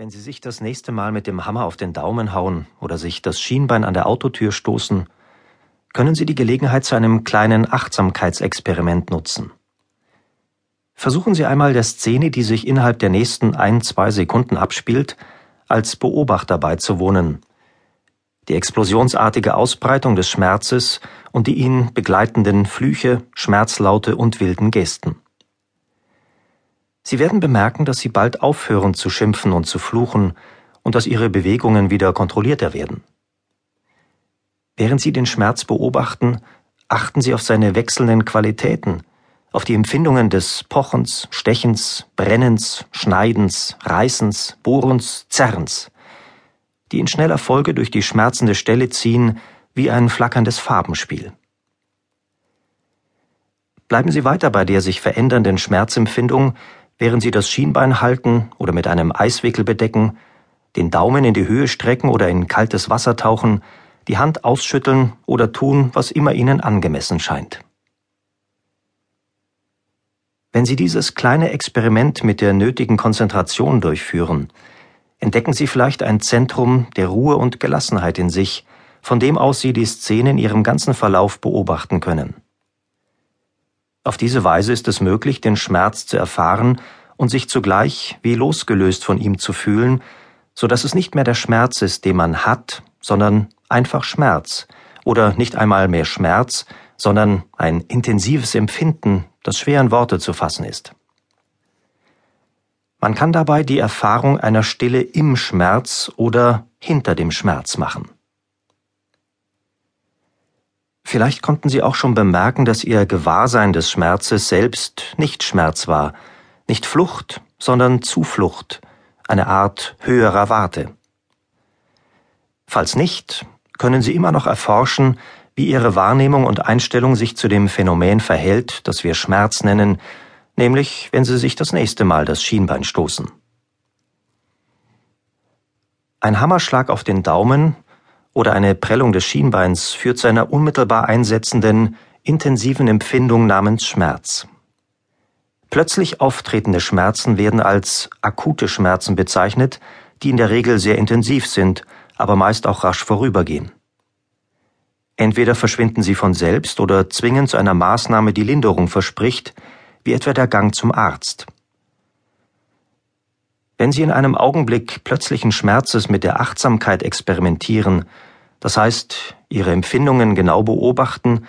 Wenn Sie sich das nächste Mal mit dem Hammer auf den Daumen hauen oder sich das Schienbein an der Autotür stoßen, können Sie die Gelegenheit zu einem kleinen Achtsamkeitsexperiment nutzen. Versuchen Sie einmal der Szene, die sich innerhalb der nächsten ein, zwei Sekunden abspielt, als Beobachter beizuwohnen. Die explosionsartige Ausbreitung des Schmerzes und die ihn begleitenden Flüche, Schmerzlaute und wilden Gesten. Sie werden bemerken, dass Sie bald aufhören zu schimpfen und zu fluchen und dass Ihre Bewegungen wieder kontrollierter werden. Während Sie den Schmerz beobachten, achten Sie auf seine wechselnden Qualitäten, auf die Empfindungen des Pochens, Stechens, Brennens, Schneidens, Reißens, Bohrens, Zerrens, die in schneller Folge durch die schmerzende Stelle ziehen wie ein flackerndes Farbenspiel. Bleiben Sie weiter bei der sich verändernden Schmerzempfindung, während Sie das Schienbein halten oder mit einem Eiswickel bedecken, den Daumen in die Höhe strecken oder in kaltes Wasser tauchen, die Hand ausschütteln oder tun, was immer Ihnen angemessen scheint. Wenn Sie dieses kleine Experiment mit der nötigen Konzentration durchführen, entdecken Sie vielleicht ein Zentrum der Ruhe und Gelassenheit in sich, von dem aus Sie die Szene in ihrem ganzen Verlauf beobachten können. Auf diese Weise ist es möglich, den Schmerz zu erfahren und sich zugleich wie losgelöst von ihm zu fühlen, so dass es nicht mehr der Schmerz ist, den man hat, sondern einfach Schmerz oder nicht einmal mehr Schmerz, sondern ein intensives Empfinden, das schwer in Worte zu fassen ist. Man kann dabei die Erfahrung einer Stille im Schmerz oder hinter dem Schmerz machen. Vielleicht konnten Sie auch schon bemerken, dass Ihr Gewahrsein des Schmerzes selbst nicht Schmerz war, nicht Flucht, sondern Zuflucht, eine Art höherer Warte. Falls nicht, können Sie immer noch erforschen, wie Ihre Wahrnehmung und Einstellung sich zu dem Phänomen verhält, das wir Schmerz nennen, nämlich wenn Sie sich das nächste Mal das Schienbein stoßen. Ein Hammerschlag auf den Daumen oder eine Prellung des Schienbeins führt zu einer unmittelbar einsetzenden, intensiven Empfindung namens Schmerz. Plötzlich auftretende Schmerzen werden als akute Schmerzen bezeichnet, die in der Regel sehr intensiv sind, aber meist auch rasch vorübergehen. Entweder verschwinden sie von selbst oder zwingen zu einer Maßnahme, die Linderung verspricht, wie etwa der Gang zum Arzt. Wenn Sie in einem Augenblick plötzlichen Schmerzes mit der Achtsamkeit experimentieren, das heißt Ihre Empfindungen genau beobachten,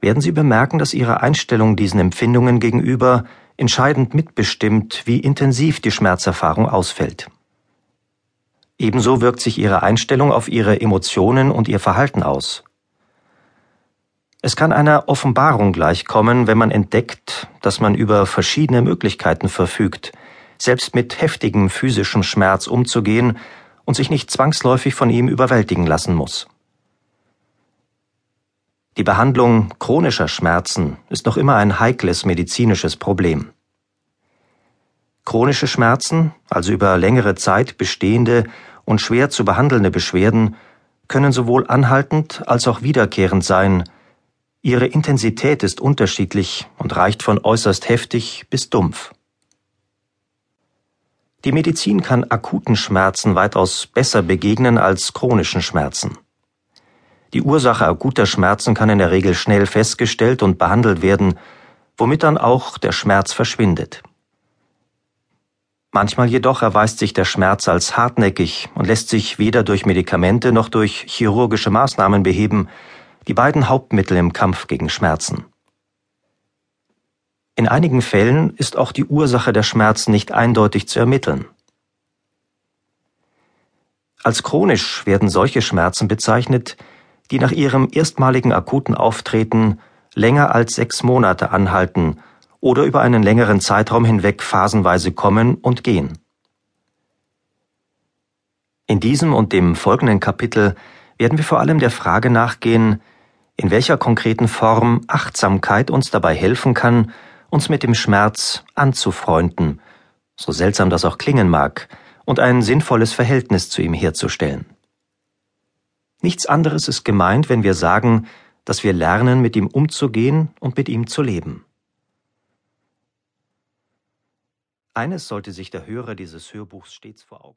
werden Sie bemerken, dass Ihre Einstellung diesen Empfindungen gegenüber entscheidend mitbestimmt, wie intensiv die Schmerzerfahrung ausfällt. Ebenso wirkt sich Ihre Einstellung auf Ihre Emotionen und Ihr Verhalten aus. Es kann einer Offenbarung gleichkommen, wenn man entdeckt, dass man über verschiedene Möglichkeiten verfügt, selbst mit heftigem physischem Schmerz umzugehen und sich nicht zwangsläufig von ihm überwältigen lassen muss. Die Behandlung chronischer Schmerzen ist noch immer ein heikles medizinisches Problem. Chronische Schmerzen, also über längere Zeit bestehende und schwer zu behandelnde Beschwerden, können sowohl anhaltend als auch wiederkehrend sein. Ihre Intensität ist unterschiedlich und reicht von äußerst heftig bis dumpf. Die Medizin kann akuten Schmerzen weitaus besser begegnen als chronischen Schmerzen. Die Ursache akuter Schmerzen kann in der Regel schnell festgestellt und behandelt werden, womit dann auch der Schmerz verschwindet. Manchmal jedoch erweist sich der Schmerz als hartnäckig und lässt sich weder durch Medikamente noch durch chirurgische Maßnahmen beheben, die beiden Hauptmittel im Kampf gegen Schmerzen. In einigen Fällen ist auch die Ursache der Schmerzen nicht eindeutig zu ermitteln. Als chronisch werden solche Schmerzen bezeichnet, die nach ihrem erstmaligen akuten Auftreten länger als sechs Monate anhalten oder über einen längeren Zeitraum hinweg phasenweise kommen und gehen. In diesem und dem folgenden Kapitel werden wir vor allem der Frage nachgehen, in welcher konkreten Form Achtsamkeit uns dabei helfen kann, uns mit dem Schmerz anzufreunden, so seltsam das auch klingen mag, und ein sinnvolles Verhältnis zu ihm herzustellen. Nichts anderes ist gemeint, wenn wir sagen, dass wir lernen, mit ihm umzugehen und mit ihm zu leben. Eines sollte sich der Hörer dieses Hörbuchs stets vor Augen